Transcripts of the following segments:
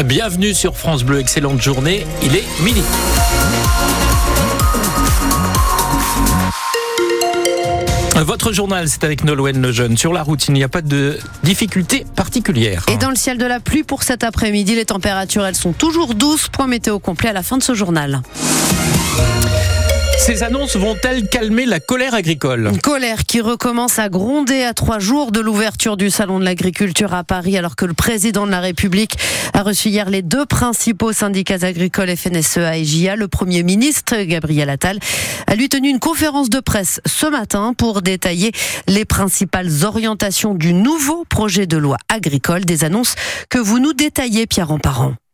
Bienvenue sur France Bleu, excellente journée, il est midi. Votre journal, c'est avec Nolwenn Lejeune. Sur la route, il n'y a pas de difficultés particulières. Et dans le ciel de la pluie pour cet après-midi, les températures, elles sont toujours douces. Point météo complet à la fin de ce journal. Ces annonces vont-elles calmer la colère agricole? Une colère qui recommence à gronder à trois jours de l'ouverture du Salon de l'agriculture à Paris, alors que le président de la République a reçu hier les deux principaux syndicats agricoles FNSEA et JA. Le Premier ministre, Gabriel Attal, a lui tenu une conférence de presse ce matin pour détailler les principales orientations du nouveau projet de loi agricole, des annonces que vous nous détaillez, Pierre Emparent.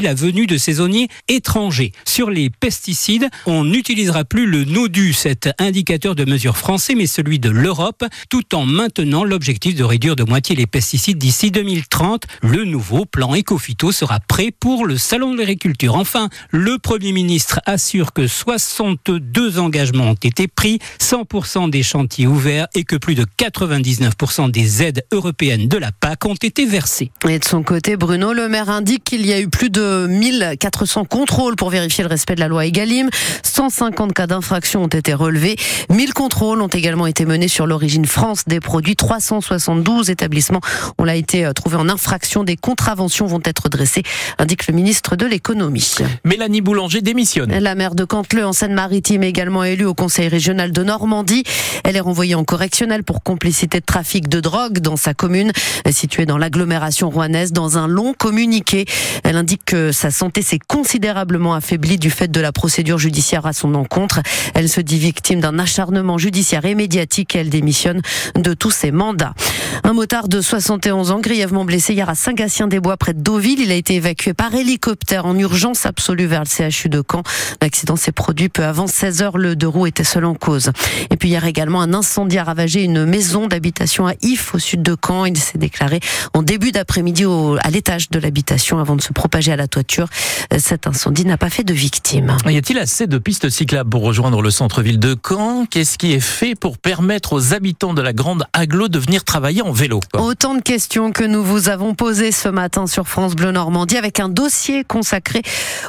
la venue de saisonniers étrangers. Sur les pesticides, on n'utilisera plus le NODU, cet indicateur de mesure français, mais celui de l'Europe, tout en maintenant l'objectif de réduire de moitié les pesticides d'ici 2030. Le nouveau plan Ecofito sera prêt pour le Salon de l'agriculture. Enfin, le Premier ministre assure que 62 engagements ont été pris, 100% des chantiers ouverts et que plus de 99% des aides européennes de la PAC ont été versées. Et de son côté, Bruno Le Maire indique qu'il y a eu plus de 1400 contrôles pour vérifier le respect de la loi Egalim. 150 cas d'infraction ont été relevés. 1000 contrôles ont également été menés sur l'origine France des produits. 372 établissements ont été euh, trouvés en infraction. Des contraventions vont être dressées, indique le ministre de l'économie. Mélanie Boulanger démissionne. La maire de Canteleu en Seine-Maritime est également élue au conseil régional de Normandie. Elle est renvoyée en correctionnel pour complicité de trafic de drogue dans sa commune, située dans l'agglomération rouennaise. Dans un long communiqué, elle indique que sa santé s'est considérablement affaiblie du fait de la procédure judiciaire à son encontre. Elle se dit victime d'un acharnement judiciaire et médiatique et elle démissionne de tous ses mandats. Un motard de 71 ans, grièvement blessé hier à Saint-Gatien-des-Bois près de Deauville. Il a été évacué par hélicoptère en urgence absolue vers le CHU de Caen. L'accident s'est produit peu avant 16 heures. Le deux roues était seul en cause. Et puis hier également, un incendie a ravagé une maison d'habitation à If au sud de Caen. Il s'est déclaré en début d'après-midi à l'étage de l'habitation avant de se propager à la toiture. Cet incendie n'a pas fait de victimes. Y a-t-il assez de pistes cyclables pour rejoindre le centre-ville de Caen? Qu'est-ce qui est fait pour permettre aux habitants de la grande aglo de venir travailler en vélo Autant de questions que nous vous avons posées ce matin sur France Bleu Normandie avec un dossier consacré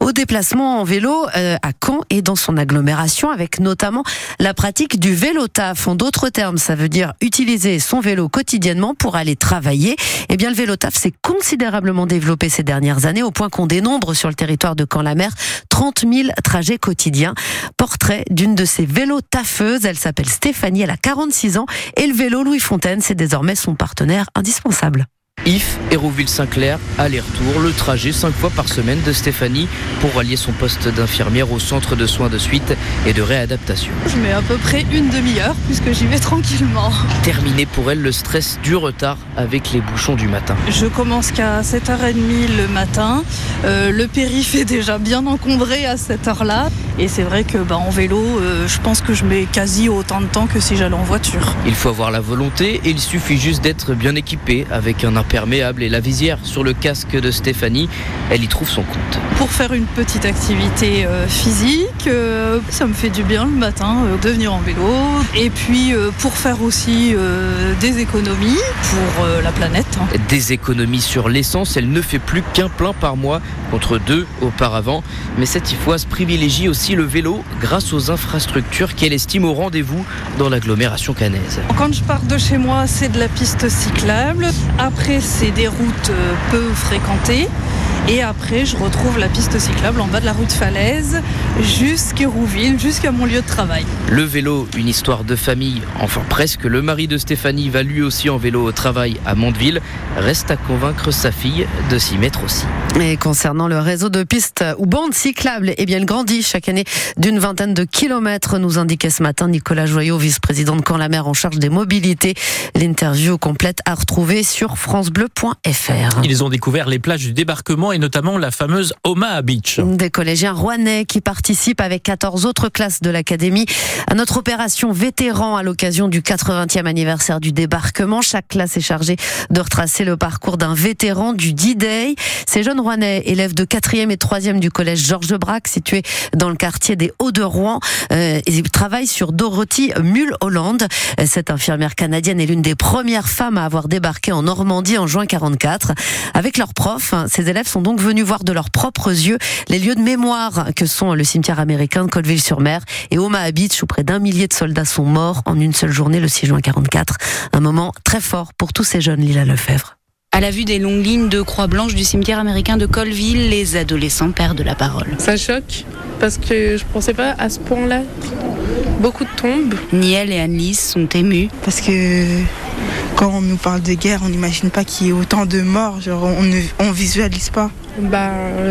au déplacement en vélo euh, à Caen et dans son agglomération avec notamment la pratique du vélo taf. En d'autres termes, ça veut dire utiliser son vélo quotidiennement pour aller travailler. Eh bien, le vélo taf s'est considérablement développé ces dernières années au point qu'on dénombre sur le territoire de Caen-la-Mer 30 000 trajets quotidiens. Portrait d'une de ces vélos taffeuses. Elle s'appelle Stéphanie, elle a 46 ans et le vélo Louis Fontaine, c'est désormais son partenaire indispensable. If, Hérouville-Saint-Clair, aller-retour, le trajet cinq fois par semaine de Stéphanie pour rallier son poste d'infirmière au centre de soins de suite et de réadaptation. Je mets à peu près une demi-heure puisque j'y vais tranquillement. Terminé pour elle le stress du retard avec les bouchons du matin. Je commence qu'à 7h30 le matin. Euh, le périph' est déjà bien encombré à cette heure-là. Et c'est vrai que bah, en vélo, euh, je pense que je mets quasi autant de temps que si j'allais en voiture. Il faut avoir la volonté et il suffit juste d'être bien équipé avec un imperméable et la visière sur le casque de Stéphanie. Elle y trouve son compte. Pour faire une petite activité euh, physique, euh, ça me fait du bien le matin de venir en vélo. Et puis pour faire aussi des économies pour la planète. Hein. Des économies sur l'essence, elle ne fait plus qu'un plein par mois contre deux auparavant. Mais cette ifoise privilégie aussi le vélo grâce aux infrastructures qu'elle estime au rendez-vous dans l'agglomération canaise. Quand je pars de chez moi, c'est de la piste cyclable. Après, c'est des routes euh, peu fréquentées. Et après, je retrouve la piste cyclable en bas de la rue de Falaise jusqu'à Rouville, jusqu'à mon lieu de travail. Le vélo, une histoire de famille, enfin presque. Le mari de Stéphanie va lui aussi en vélo au travail à Mondeville. Reste à convaincre sa fille de s'y mettre aussi. Et concernant le réseau de pistes ou bandes cyclables, eh bien, il grandit chaque année d'une vingtaine de kilomètres, nous indiquait ce matin Nicolas Joyot, vice-président de Camp-la-Mer en charge des mobilités. L'interview complète à retrouver sur FranceBleu.fr. Ils ont découvert les plages du débarquement et notamment la fameuse Omaha Beach. Des collégiens rouennais qui participent avec 14 autres classes de l'académie à notre opération vétéran à l'occasion du 80e anniversaire du débarquement. Chaque classe est chargée de retracer le parcours d'un vétéran du D-Day. Ces jeunes rouennais, élèves de 4e et 3e du collège Georges Braque, situé dans le quartier des Hauts-de-Rouen, euh, ils travaillent sur Dorothy Mulholland. Cette infirmière canadienne est l'une des premières femmes à avoir débarqué en Normandie en juin 44. Avec leurs profs, ces élèves sont donc venus voir de leurs propres yeux les lieux de mémoire que sont le cimetière américain de Colville-sur-Mer et Omaha Beach où près d'un millier de soldats sont morts en une seule journée le 6 juin 44. Un moment très fort pour tous ces jeunes, Lila Lefebvre. À la vue des longues lignes de croix blanches du cimetière américain de Colville, les adolescents perdent la parole. Ça choque parce que je pensais pas à ce point-là. Beaucoup de tombes. Niel et Annelise sont émus. Parce que quand on nous parle de guerre, on n'imagine pas qu'il y ait autant de morts. Genre, on ne on visualise pas. Bah,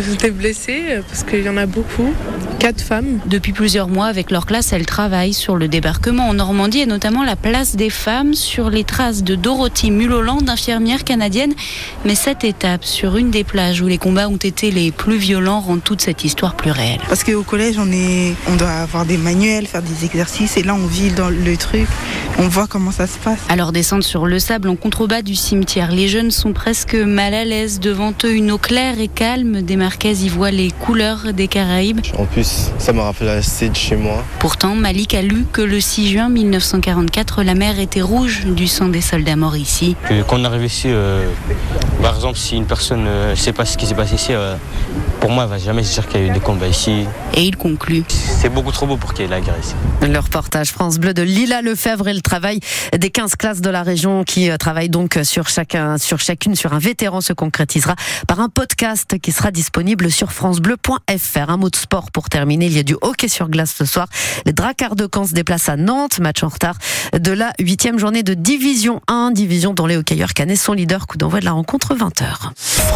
j'étais blessée parce qu'il y en a beaucoup. Quatre femmes. Depuis plusieurs mois, avec leur classe, elles travaillent sur le débarquement en Normandie et notamment la place des femmes sur les traces de Dorothy Mulholland, infirmière canadienne. Mais cette étape sur une des plages où les combats ont été les plus violents rend toute cette histoire plus réelle. Parce qu'au collège, on, est, on doit avoir des manuels, faire des exercices et là, on vit dans le truc. On voit comment ça se passe. Alors descendre sur le sable en contrebas du cimetière, les jeunes sont presque mal à l'aise devant eux, une eau claire et calme. Des Marquaises y voient les couleurs des Caraïbes. En plus, ça me rappelle assez de chez moi. Pourtant, Malik a lu que le 6 juin 1944, la mer était rouge du sang des soldats morts ici. Quand on arrive ici, euh, par exemple, si une personne ne sait pas ce qui s'est passé ici, euh, pour moi, elle va jamais se dire qu'il y a eu des combats ici. Et il conclut. C'est beaucoup trop beau pour qu'il y ait la guerre ici. Le reportage France Bleu de Lila Lefebvre et le travail des 15 classes de la région qui euh, travaillent donc sur chacun, sur chacune sur un vétéran se concrétisera par un podcast qui sera disponible sur francebleu.fr. Un mot de sport pour terminer. Il y a du hockey sur glace ce soir. Les Dracards de Caen se déplacent à Nantes, match en retard de la huitième journée de Division 1, division dont les hockeyeurs canets sont leaders. Coup d'envoi de la rencontre 20h.